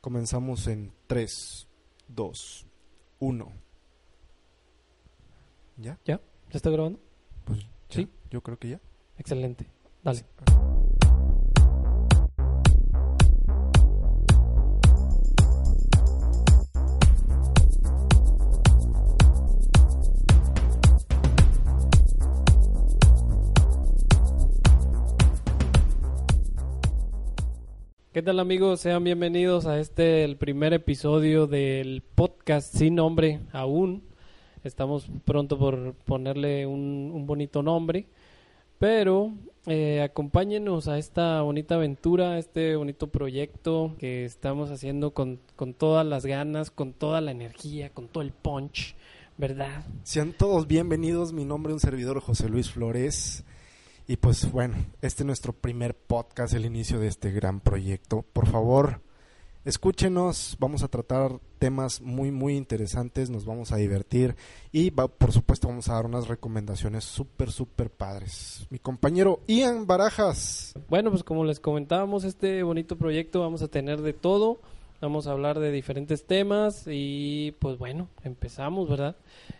Comenzamos en 3, 2, 1. ¿Ya? ¿Ya? ¿Ya está grabando? Pues Sí. sí, yo creo que ya. Excelente. Dale. ¿Qué tal amigos? Sean bienvenidos a este, el primer episodio del podcast sin nombre aún. Estamos pronto por ponerle un, un bonito nombre. Pero eh, acompáñenos a esta bonita aventura, a este bonito proyecto que estamos haciendo con, con todas las ganas, con toda la energía, con todo el punch, ¿verdad? Sean todos bienvenidos. Mi nombre es un servidor José Luis Flores. Y pues bueno, este es nuestro primer podcast, el inicio de este gran proyecto. Por favor, escúchenos. Vamos a tratar temas muy, muy interesantes. Nos vamos a divertir. Y va- por supuesto, vamos a dar unas recomendaciones súper, súper padres. Mi compañero Ian Barajas. Bueno, pues como les comentábamos, este bonito proyecto vamos a tener de todo. Vamos a hablar de diferentes temas y pues bueno, empezamos, ¿verdad?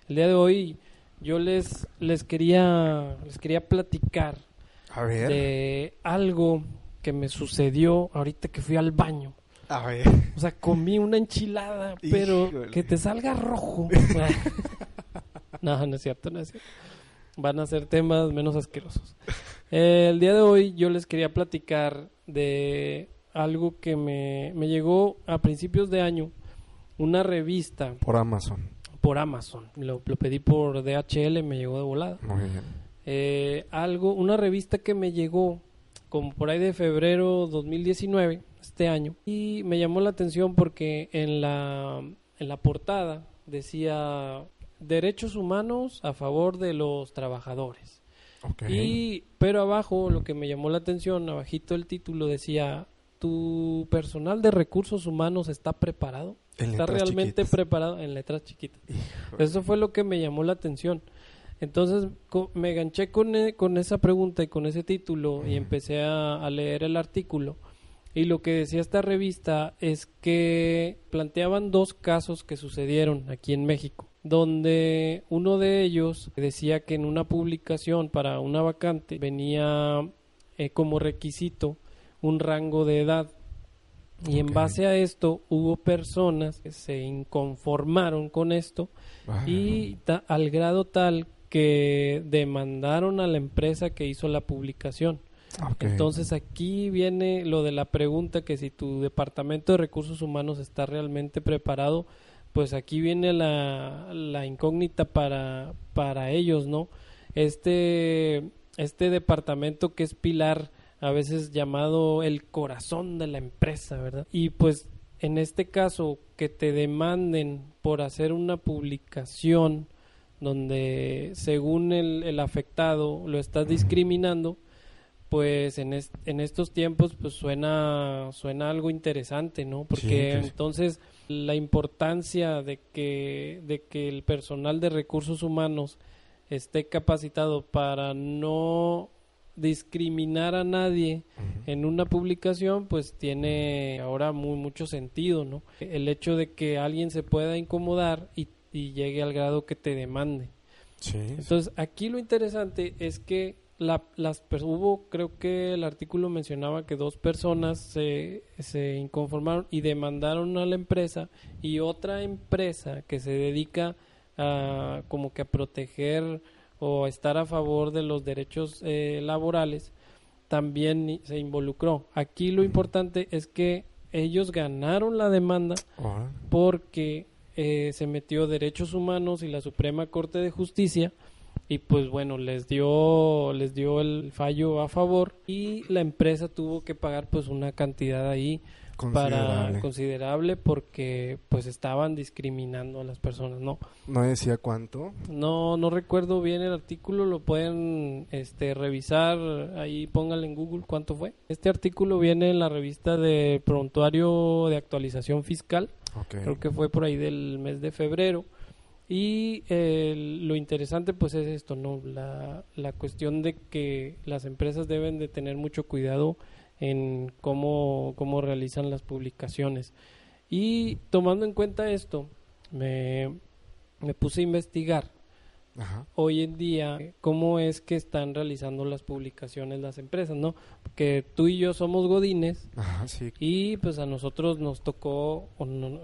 El día de hoy yo les les quería les quería platicar A ver. de algo que me sucedió ahorita que fui al baño. A ver. O sea, comí una enchilada, pero Híjole. que te salga rojo. no, no es cierto, no es cierto. Van a ser temas menos asquerosos. Eh, el día de hoy yo les quería platicar de algo que me, me llegó a principios de año, una revista Por Amazon. Por Amazon. Lo, lo pedí por DHL, me llegó de volada. Muy bien. Eh, algo, una revista que me llegó como por ahí de febrero 2019, este año, y me llamó la atención porque en la, en la portada decía derechos humanos a favor de los trabajadores. Y, pero abajo, lo que me llamó la atención, abajito el título decía, ¿tu personal de recursos humanos está preparado? En ¿Está realmente chiquitas. preparado? En letras chiquitas. Eso fue lo que me llamó la atención. Entonces me enganché con, e- con esa pregunta y con ese título y empecé a, a leer el artículo. Y lo que decía esta revista es que planteaban dos casos que sucedieron aquí en México, donde uno de ellos decía que en una publicación para una vacante venía eh, como requisito un rango de edad. Y en base a esto hubo personas que se inconformaron con esto Ah, y ta- al grado tal que demandaron a la empresa que hizo la publicación. ok. Entonces aquí viene lo de la pregunta que si tu departamento de recursos humanos está realmente preparado, pues aquí viene la, la incógnita para, para ellos, ¿no? Este, este departamento que es pilar, a veces llamado el corazón de la empresa, ¿verdad? Y pues en este caso que te demanden por hacer una publicación donde según el, el afectado lo estás discriminando, pues en, est- en estos tiempos pues suena suena algo interesante, ¿no? Porque entonces la importancia de que de que el personal de recursos humanos esté capacitado para no discriminar a nadie en una publicación pues tiene ahora muy mucho sentido, ¿no? El hecho de que alguien se pueda incomodar y, y llegue al grado que te demande. Sí. Entonces, aquí lo interesante es que la, las hubo, creo que el artículo mencionaba que dos personas se, se inconformaron y demandaron a la empresa y otra empresa que se dedica a como que a proteger o estar a favor de los derechos eh, laborales también se involucró. Aquí lo importante es que ellos ganaron la demanda porque eh, se metió Derechos Humanos y la Suprema Corte de Justicia y pues bueno les dio les dio el fallo a favor y la empresa tuvo que pagar pues una cantidad ahí para Considerable. considerable porque pues estaban discriminando a las personas no No decía cuánto. no no recuerdo bien el artículo lo pueden este revisar ahí pónganle en Google cuánto fue. Este artículo viene en la revista de prontuario de actualización fiscal. Creo que fue por ahí del mes de febrero y eh, lo interesante pues es esto no la, la cuestión de que las empresas deben de tener mucho cuidado en cómo, cómo realizan las publicaciones Y tomando en cuenta esto, me, me puse a investigar Ajá. hoy en día cómo es que están realizando las publicaciones las empresas, ¿no? Porque tú y yo somos godines Ajá, sí. y pues a nosotros nos tocó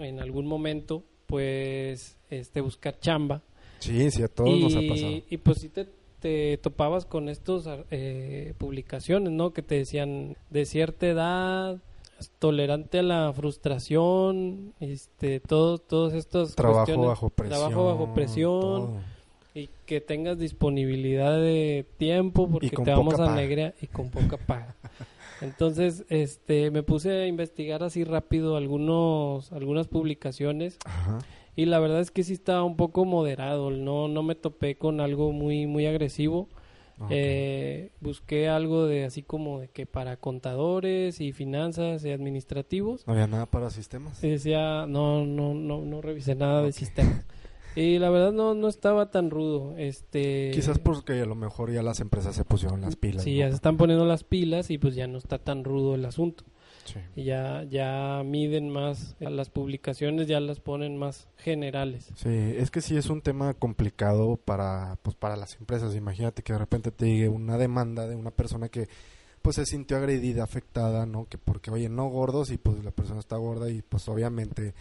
en algún momento pues este buscar chamba Sí, sí, a todos y, nos ha pasado. y pues sí te, te topabas con estos eh, publicaciones, ¿no? Que te decían de cierta edad, tolerante a la frustración, este, todos, todos estos Trabajo cuestiones- bajo presión. trabajo bajo presión todo. y que tengas disponibilidad de tiempo porque te vamos a paga. negrear y con poca paga. Entonces, este, me puse a investigar así rápido algunos, algunas publicaciones Ajá. y la verdad es que sí estaba un poco moderado, no, no me topé con algo muy, muy agresivo. ok. Eh, busqué algo de así como de que para contadores y finanzas y administrativos. No había nada para sistemas. Decía, no, no, no, no revisé nada de sistemas. Y la verdad no, no estaba tan rudo. Este, Quizás porque a lo mejor ya las empresas se pusieron las pilas. Sí, ¿no? ya se están poniendo las pilas y pues ya no está tan rudo el asunto. Sí. Y ya, ya miden más, las publicaciones ya las ponen más generales. Sí, es que sí es un tema complicado para pues para las empresas. Imagínate que de repente te llegue una demanda de una persona que pues se sintió agredida, afectada, ¿no? Que porque oye, no gordos y pues la persona está gorda y pues obviamente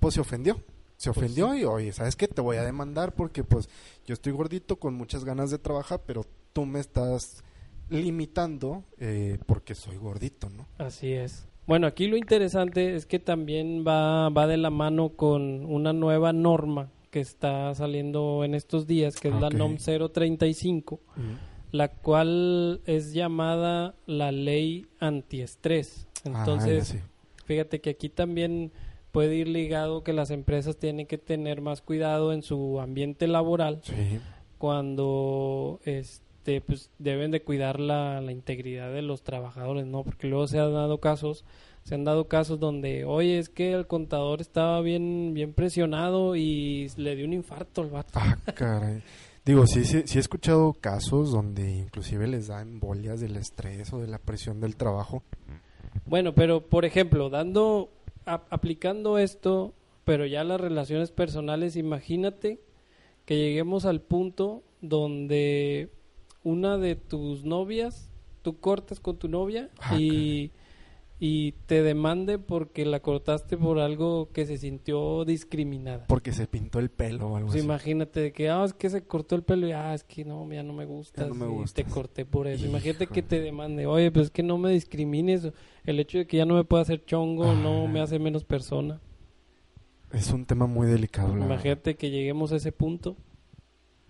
pues se ofendió. Se Pues ofendió y oye, ¿sabes qué? Te voy a demandar porque pues yo estoy gordito con muchas ganas de trabajar, pero tú me estás limitando eh, porque soy gordito, ¿no? Así es. Bueno, aquí lo interesante es que también va, va de la mano con una nueva norma que está saliendo en estos días, que es la. NOM 035, la cual es llamada la ley antiestrés. Ah, Entonces, fíjate que aquí también puede ir ligado que las empresas tienen que tener más cuidado en su ambiente laboral Sí. cuando este pues deben de cuidar la, la integridad de los trabajadores no porque luego se han dado casos se han dado casos donde oye es que el contador estaba bien bien presionado y le dio un infarto al vato Ah, caray. Digo, sí, sí, sí he escuchado casos donde inclusive les da embolias del estrés o de la presión del trabajo. bueno pero por ejemplo dando a- aplicando esto pero ya las relaciones personales imagínate que lleguemos al punto donde una de tus novias tú cortas con tu novia Ah, y y te demande porque la cortaste por algo que se sintió discriminada. Porque se pintó el pelo o algo Pues así. imagínate de que, ah, es que se cortó el pelo y, ah, es que no, ya no me gusta. Ya no me te gustas. corté por eso. Imagínate que te demande, oye, pues es que no me discrimines. El hecho de que ya no me pueda hacer chongo no Ah. me hace menos persona. Es un tema muy delicado. la verdad. Imagínate que lleguemos a ese punto.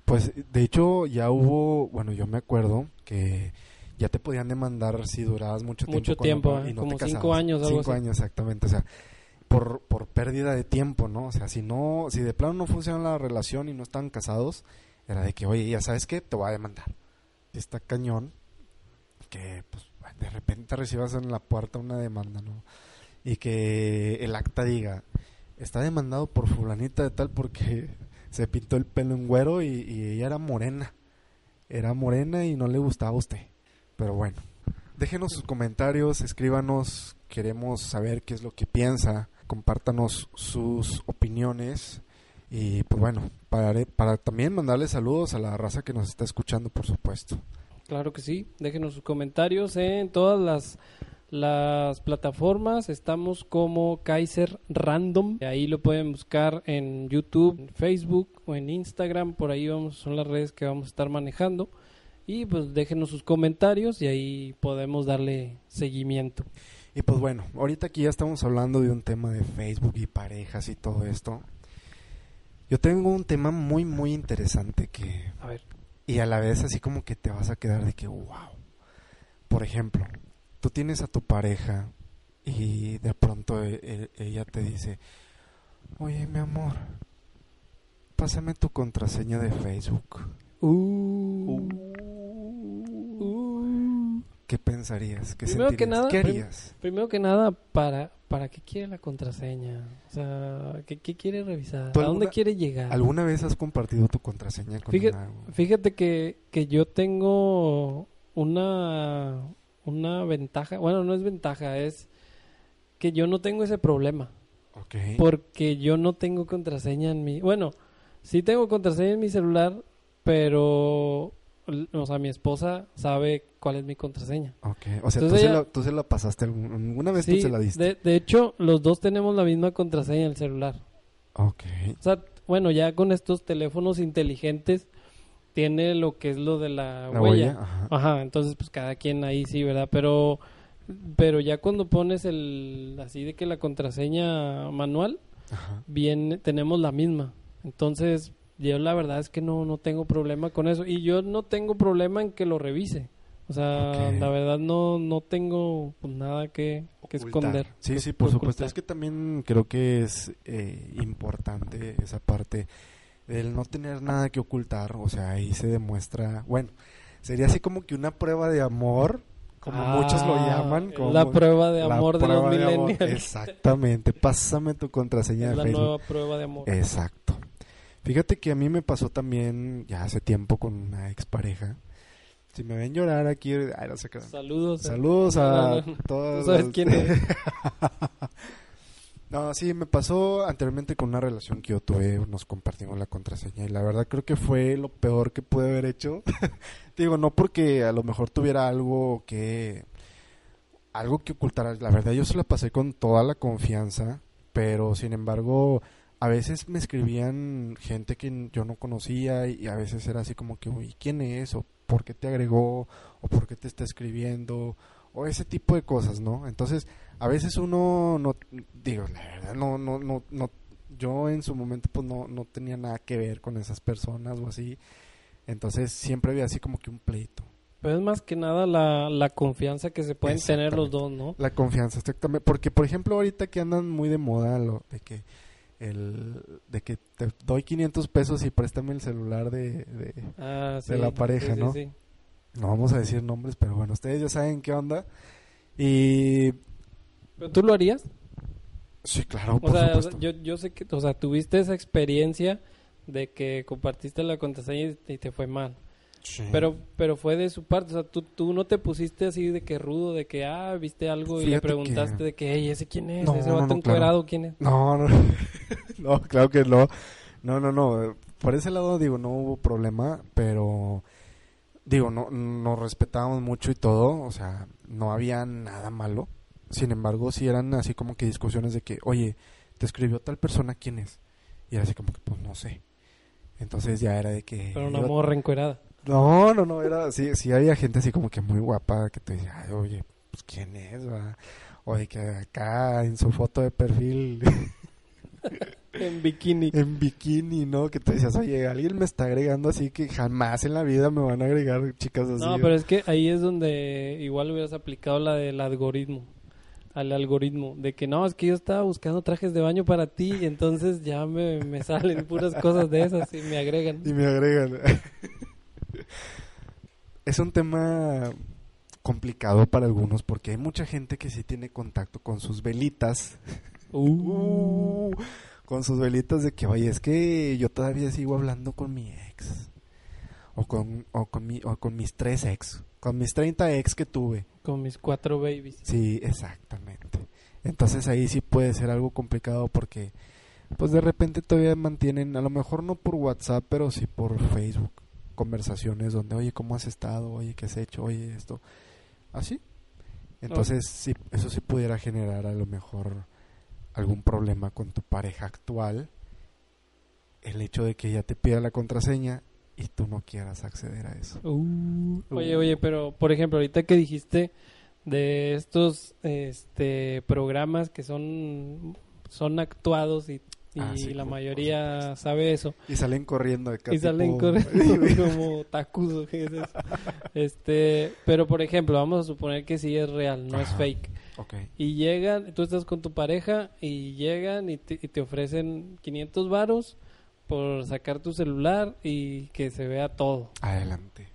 Pues de hecho ya hubo, bueno, yo me acuerdo que ya te podían demandar si durabas mucho tiempo. Mucho tiempo, ¿eh? y no Como te cinco años, algo Cinco así. años, exactamente. O sea, por, por pérdida de tiempo, ¿no? O sea, si no, si de plano no funciona la relación y no están casados, era de que, oye, ya sabes qué, te voy a demandar. Está cañón que, pues, de repente recibas en la puerta una demanda, ¿no? Y que el acta diga, está demandado por fulanita de tal porque se pintó el pelo en güero y, y ella era morena. Era morena y no le gustaba a usted. Pero bueno, déjenos sus comentarios, escríbanos, queremos saber qué es lo que piensa, compártanos sus opiniones y pues bueno, para, para también mandarle saludos a la raza que nos está escuchando, por supuesto. Claro que sí. Déjenos sus comentarios en todas las, las plataformas. Estamos como Kaiser Random. Ahí lo pueden buscar en YouTube, en Facebook o en Instagram. Por ahí vamos, son las redes que vamos a estar manejando. Y pues déjenos sus comentarios y ahí podemos darle seguimiento. Y pues bueno, ahorita aquí ya estamos hablando de un tema de Facebook y parejas y todo esto. Yo tengo un tema muy muy interesante que A ver. y a la vez así como que te vas a quedar de que wow. Por ejemplo, tú tienes a tu pareja y de pronto e- e- ella te dice, "Oye, mi amor, pásame tu contraseña de Facebook." Uh. ¿Qué pensarías? ¿Qué Primero que sentirías? nada, ¿Qué harías? Primero que nada, ¿para, ¿para qué quiere la contraseña? O sea, ¿qué, qué quiere revisar? ¿A ¿Tú dónde quiere llegar? ¿Alguna vez has compartido tu contraseña con Fíjate, una- fíjate que, que yo tengo una, una ventaja, bueno, no es ventaja, es que yo no tengo ese problema. Porque yo no tengo contraseña en mi... Bueno, sí tengo contraseña en mi celular, pero... O sea, mi esposa sabe cuál es mi contraseña. Ok. O sea, tú, Entonces se ella- la, tú se la pasaste alguna vez tú Sí, se la diste. de, de hecho, los dos tenemos la misma contraseña en el celular. Ok. O sea, bueno, ya con estos teléfonos inteligentes tiene lo que es lo de la, La huella. huella. Ajá. Ajá, entonces pues cada quien ahí sí, ¿verdad? Pero pero ya cuando pones el así de que la contraseña manual Ajá. viene tenemos la misma. Entonces, yo la verdad es que no no tengo problema con eso y yo no tengo problema en que lo revise. O sea, la verdad no no tengo pues, nada que, que esconder. Sí, que- sí, por supuesto. Es que también creo que es eh, importante esa parte del no tener nada que ocultar. O sea, ahí se demuestra. Bueno, sería así como que una prueba de amor, como muchos lo Ah, llaman. Como la prueba de amor de los millennials. Exactamente. Pásame tu contraseña Es de la Facebook. nueva prueba de amor. Exacto. Fíjate que a mí me pasó también ya hace tiempo con una expareja. Si me ven llorar aquí, ay, no sé qué. Saludos. eh. Saludos a no. todos. Sabes los- quién es. no, sí, me pasó anteriormente con una relación que yo tuve, nos compartimos la contraseña y la verdad creo que fue lo peor que pude haber hecho. Digo, no porque a lo mejor tuviera algo que algo que ocultar, la verdad yo se la pasé con toda la confianza, pero sin embargo a veces me escribían gente que yo no conocía y a veces era así como que, uy, ¿quién es? o ¿por qué te agregó? o ¿por qué te está escribiendo? o ese tipo de cosas, ¿no? Entonces, a veces uno no digo, la verdad no no no no yo en su momento pues no no tenía nada que ver con esas personas o así. Entonces, siempre había así como que un pleito. Pero es más que nada la, la confianza que se pueden tener los dos. ¿no? La confianza, exactamente. Porque, por ejemplo, ahorita que andan muy de moda lo de que el de que te doy 500 pesos y préstame el celular de, de- Ah, sí, la pareja, sí, ¿no? sí. no vamos a decir nombres, pero bueno, ustedes ya saben qué onda. Y ¿Pero tú lo harías? sí, claro, O por sea, supuesto. yo, yo sé que, o sea, tuviste esa experiencia de que compartiste la contraseña y te fue mal. Sí. Pero pero fue de su parte, o sea, tú, tú no te pusiste así de que rudo, de que, ah, viste algo y le preguntaste que- de que, hey, ¿ese quién es? No, ¿Ese no, vato no, claro. encuerado quién es? No, no, no, claro que no. No, no, no. Por ese lado, digo, no hubo problema, pero digo, no, nos respetábamos mucho y todo, o sea, no había nada malo. Sin embargo, sí eran así como que discusiones de que, oye, te escribió tal persona, ¿quién es? Y era así como que, pues no sé. Entonces ya era de que... Pero una morra encuerada. No, no, no, era, sí, sí había gente así como que muy guapa que te decía, "Ay, oye, pues quién es, va?". O de que acá en su foto de perfil En bikini. en bikini, ¿no? Que te decías, oye, alguien me está agregando así que jamás en la vida me van a agregar chicas así. No, pero es que ahí es donde igual hubieras aplicado la del algoritmo. Al algoritmo. De que no, es que yo estaba buscando trajes de baño para ti y entonces ya me, me salen puras cosas de esas y me agregan. Y me agregan. es un tema complicado para algunos porque hay mucha gente que sí tiene contacto con sus velitas. Uh. Uh, con sus velitas de que, oye, es que yo todavía sigo hablando con mi ex. O con, o con, mi, o con mis tres ex. Con mis 30 ex que tuve. Con mis cuatro babies. Sí, exactamente. Entonces ahí sí puede ser algo complicado porque, pues de repente todavía mantienen, a lo mejor no por WhatsApp, pero sí por Facebook, conversaciones donde, oye, ¿cómo has estado? Oye, ¿qué has hecho? Oye, esto. Así. Entonces, sí, eso sí pudiera generar a lo mejor algún problema con tu pareja actual. El hecho de que ella te pida la contraseña y tú no quieras acceder a eso. Uh. Oye, oye, pero por ejemplo, ahorita que dijiste de estos este programas que son son actuados y, y Ah, sí, la mayoría sabe eso Y salen corriendo de acá y salen tipo- corriendo como qué es este pero por ejemplo vamos a suponer que sí es real no es Ajá. fake Ok. y llegan tú estás con tu pareja y llegan y te, y te ofrecen 500 varos por sacar tu celular y que se vea todo Adelante.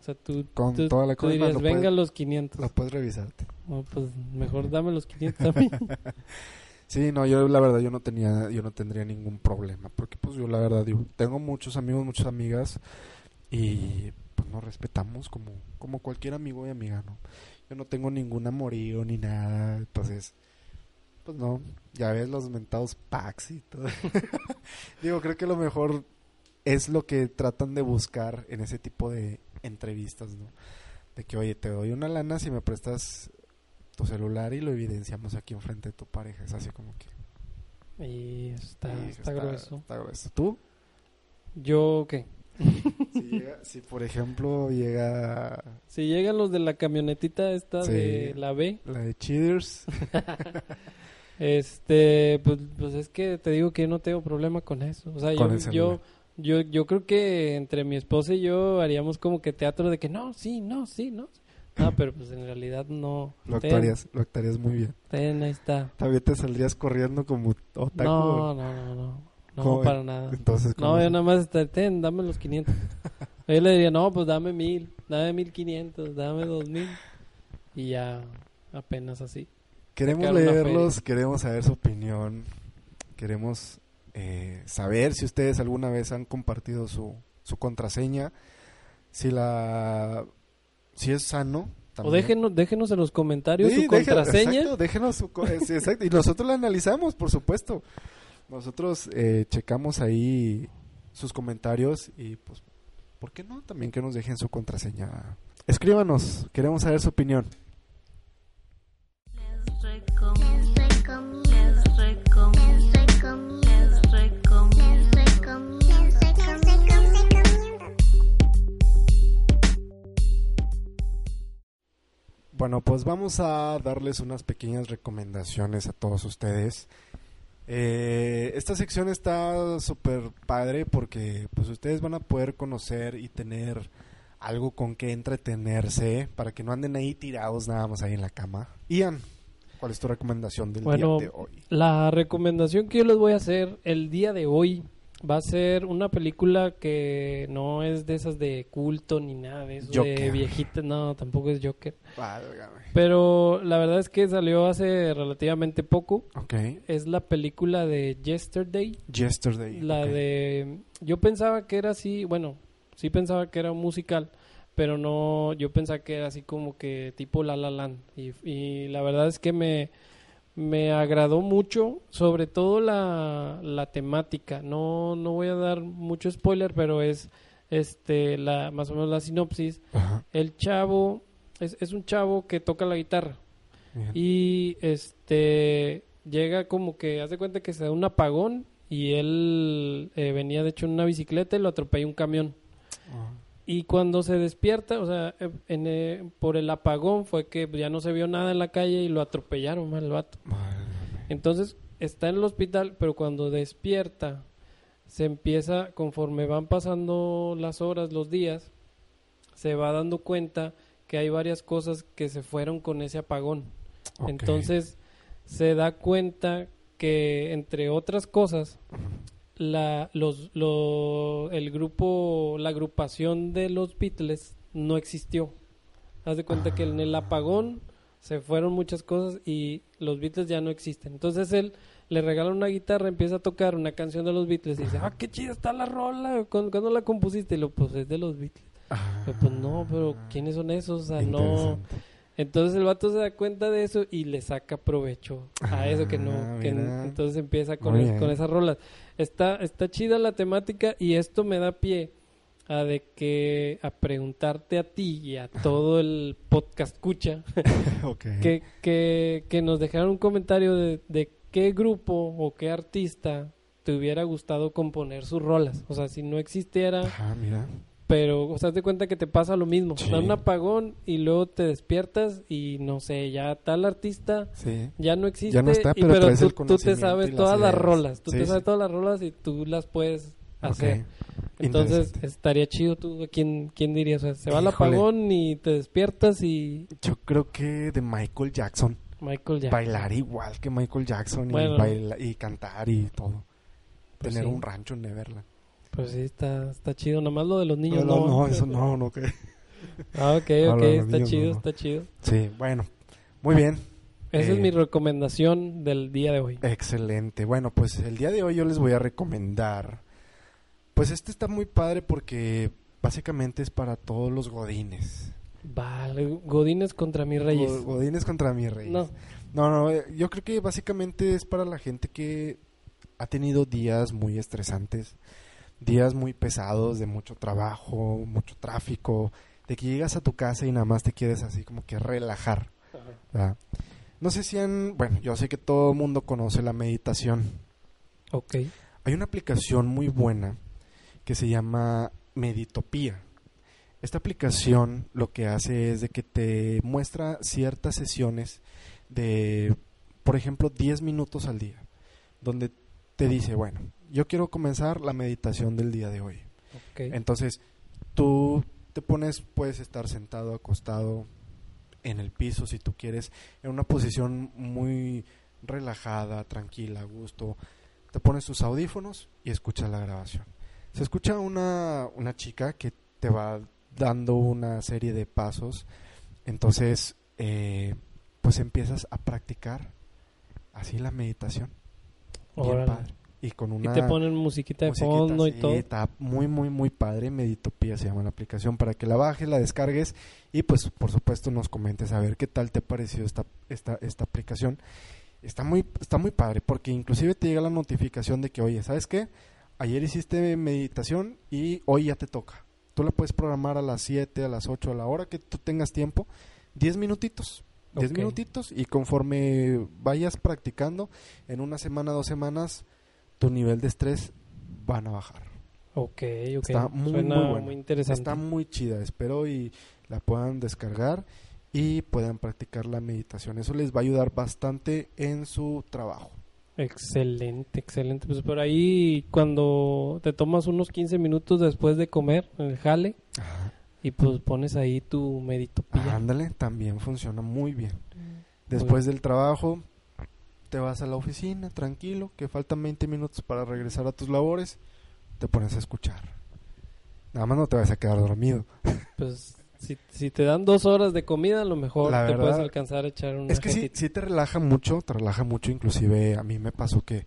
o sea tú, Con tú- toda la tú dirías lo venga puedes- los 500 Lo puedes revisarte. no, pues mejor dame los 500 a mí Sí, no, yo la verdad yo no tenía, yo no tendría ningún problema, porque pues yo la verdad digo, tengo muchos amigos, muchas amigas y pues nos respetamos como, como cualquier amigo y amiga, ¿no? Yo no tengo ningún amorío ni nada, entonces Pues no, ya ves los mentados packs y todo. Digo, creo que lo mejor es lo que tratan de buscar en ese tipo de entrevistas, ¿no? De que, oye, te doy una lana si me prestas tu celular y lo evidenciamos aquí enfrente de tu pareja. Es así como que... Y está, sí, está, grueso. Está grueso. ¿Tú? ¿Yo qué? si, llega- si, por ejemplo llega Si llegan los de la camionetita esta Sí. de la B, la de Cheaters, este, pues, pues es que te digo que yo no tengo problema con eso. O sea, yo, yo, yo, yo creo que entre mi esposa y yo haríamos como que teatro de que no, sí, no, sí, no. No, pero pues en realidad no. lo Ten, actuarías, lo actuarías muy bien. ten, ahí está. También te saldrías corriendo como otaku. No, no, no, no. No, ¿Cómo? para nada. Entonces, ¿cómo No, yo nada más, está, ten, dame los 500. Yo le diría, no, pues dame mil, dame 1500, dame 2000. Y ya, apenas así. Queremos leerlos, queremos saber su opinión, queremos eh, saber si ustedes alguna vez han compartido su, su contraseña, si la si es sano. O también. déjenos, déjenos en los comentarios Sí, su deje- contraseña. exacto, déjenos su eh, sí, exacto, y nosotros la analizamos, por supuesto. Nosotros eh, checamos ahí sus comentarios y pues, ¿por qué no? También que nos dejen su contraseña. Escríbanos, queremos saber su opinión. Bueno, pues vamos a darles unas pequeñas recomendaciones a todos ustedes. Eh, esta sección está súper padre porque pues ustedes van a poder conocer y tener algo con que entretenerse para que no anden ahí tirados nada más ahí en la cama. Ian, ¿cuál es tu recomendación del Bueno, día de hoy? La recomendación que yo les voy a hacer el día de hoy va a ser una película que no es de esas de culto ni nada de eso, de Joker. viejitas, no, tampoco es Joker. Válgame. Pero la verdad es que salió hace relativamente poco. Ok. Es la película de Yesterday. Yesterday. La de... Yo pensaba que era así, bueno, sí pensaba que era un musical, pero no, yo pensaba que era así como que tipo La La Land. Y, y la verdad es que me, me agradó mucho, sobre todo la, la temática. No, no voy a dar mucho spoiler, pero es este la más o menos la sinopsis. Ajá, El chavo es, es un chavo que toca la guitarra. bien. Y este llega como que hace cuenta que se da un apagón y él eh, venía de hecho en una bicicleta y lo atropella un camión. Ajá. Y cuando se despierta, o sea, eh, en, eh, por el apagón fue que ya no se vio nada en la calle y lo atropellaron mal el vato. Entonces está en el hospital, pero cuando despierta se empieza, conforme van pasando las horas, los días, se va dando cuenta que hay varias cosas que se fueron con ese apagón. Entonces se da cuenta que, entre otras cosas, la, los, lo- el grupo, la agrupación de los Beatles no existió. Haz de cuenta que en el apagón se fueron muchas cosas y los Beatles ya no existen. Entonces él le regala una guitarra, empieza a tocar una canción de los Beatles y dice, ah, qué chida está la rola, ¿cuándo, cuándo la compusiste? Y lo, pues es de los Beatles. Ah, Pero, pues no, pero ¿quiénes son esos? O sea, no... Entonces el vato se da cuenta de eso y le saca provecho a eso que no, Ah, que entonces empieza con, con esas rolas. Está, está chida la temática y esto me da pie a de que a preguntarte a ti y a todo el podcast escucha que, que, que nos dejaran un comentario de, de qué grupo o qué artista te hubiera gustado componer sus rolas. O sea, si no existiera Ajá, mira. Pero, o sea, de cuenta que te pasa lo mismo. Sí. Da un apagón y luego te despiertas y no sé, ya tal artista Sí. ya no existe. Ya no está, y- pero tú, el tú te sabes las todas las rolas. Tú Sí, te sabes todas las rolas y tú las puedes hacer. Entonces, estaría chido tú. ¿Quién, quién dirías? O sea, se va el apagón y te despiertas y Yo creo que de Michael Jackson. Michael ya. Bailar igual que Michael Jackson Bueno. y, baila- y cantar y todo. Pues Tener un rancho en Neverland. Pues sí, está, está chido. Nada más lo de los niños no, no. no, eso no, no, que. Ah, ok, No, ok. está niños chido, no, no. está chido. Sí, bueno. Muy bien. Esa Eh, es mi recomendación del día de hoy. Excelente. Bueno, pues el día de hoy yo les voy a recomendar. Pues este está muy padre porque básicamente es para todos los godines. Vale, Godines contra mis reyes. Go- Godines contra mis reyes. No. No, no, eh, yo creo que básicamente es para la gente que ha tenido días muy estresantes, días muy pesados de mucho trabajo, mucho tráfico, de que llegas a tu casa y nada más te quieres así como que relajar. ¿verdad? No sé si han, bueno, yo sé que todo el mundo conoce la meditación. Ok. Hay una aplicación muy buena que se llama Meditopía. Esta aplicación lo que hace es de que te muestra ciertas sesiones de, por ejemplo, 10 minutos al día, donde te dice, bueno, yo quiero comenzar la meditación del día de hoy. Ok. Entonces, tú te pones, puedes estar sentado, acostado en el piso si tú quieres, en una posición muy relajada, tranquila, a gusto. Te pones tus audífonos y escuchas la grabación. Se escucha una, una chica que te va dando una serie de pasos. Entonces, eh, pues empiezas a practicar así la meditación. Bien padre. Y con Y una te ponen musiquita de musiquita, fondo y sí, todo. Está muy, muy, muy padre. Meditopía se llama la aplicación para que la bajes, la descargues y pues por supuesto nos comentes a ver qué tal te pareció esta, esta, esta aplicación. Está muy, está muy padre porque inclusive te llega la notificación de que, oye, ¿sabes qué? Ayer hiciste meditación y hoy ya te toca. Tú la puedes programar a las 7, a las 8, a la hora que tú tengas tiempo. 10 minutitos. 10 Ok. minutitos y conforme vayas practicando, en una semana, dos semanas, tu nivel de estrés van a bajar. Ok, ok. Está muy, Suena muy muy interesante. Está muy chida. Espero y la puedan descargar y puedan practicar la meditación. Eso les va a ayudar bastante en su trabajo. Excelente, excelente. Pues por ahí cuando te tomas unos 15 minutos después de comer el jale y pues pones ahí tu meditopía. Ándale, también funciona muy bien. Después del trabajo, te vas a la oficina, tranquilo, que faltan 20 minutos para regresar a tus labores, te pones a escuchar. Nada más no te vas a quedar dormido. Pues si, si te dan dos horas de comida, a lo mejor La te verdad, puedes alcanzar a echar una Es que sí, sí te relaja mucho, te relaja mucho. Inclusive a mí me pasó que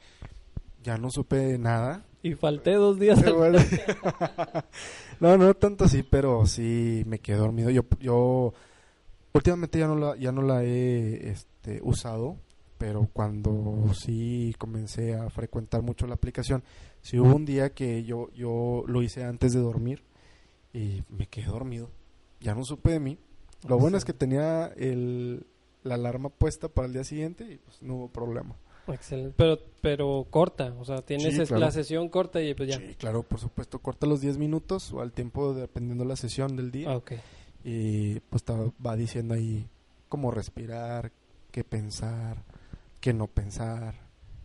ya no supe nada. Y falté dos días. No, no tanto así, pero sí me quedé dormido. Yo, yo últimamente ya no la, ya no la he este, usado, pero cuando sí comencé a frecuentar mucho la aplicación, sí hubo un día que yo, yo lo hice antes de dormir y me quedé dormido. Ya no supe de mí. Lo bueno es que tenía el, la alarma puesta para el día siguiente y pues no hubo problema. Excelente. Pero, pero corta, o sea, tienes Sí, es- claro. la sesión corta y pues ya. Sí, claro, por supuesto. Corta los 10 minutos o al tiempo dependiendo la sesión del día. Ah, ok. y pues te va diciendo ahí cómo respirar, qué pensar, qué no pensar,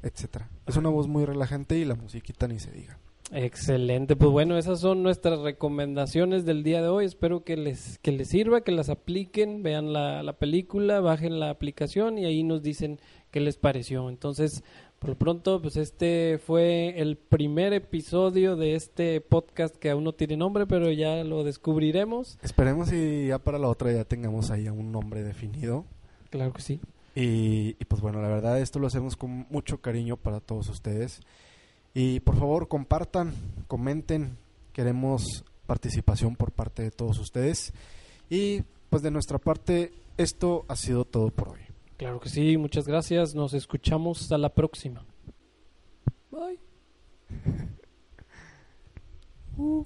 etcétera. Es una voz muy relajante y la musiquita ni se diga. Excelente, pues bueno, esas son nuestras recomendaciones del día de hoy. Espero que les, que les sirva, que las apliquen, vean la, la película, bajen la aplicación y ahí nos dicen qué les pareció. Entonces, por lo pronto, pues este fue el primer episodio de este podcast que aún no tiene nombre, pero ya lo descubriremos. Esperemos y ya para la otra ya tengamos ahí un nombre definido. Claro que sí. Y, y, pues bueno, la verdad esto lo hacemos con mucho cariño para todos ustedes. Y por favor compartan, comenten, queremos participación por parte de todos ustedes. Y pues de nuestra parte esto ha sido todo por hoy. Claro que sí, muchas gracias. Nos escuchamos a la próxima. Bye. Uh.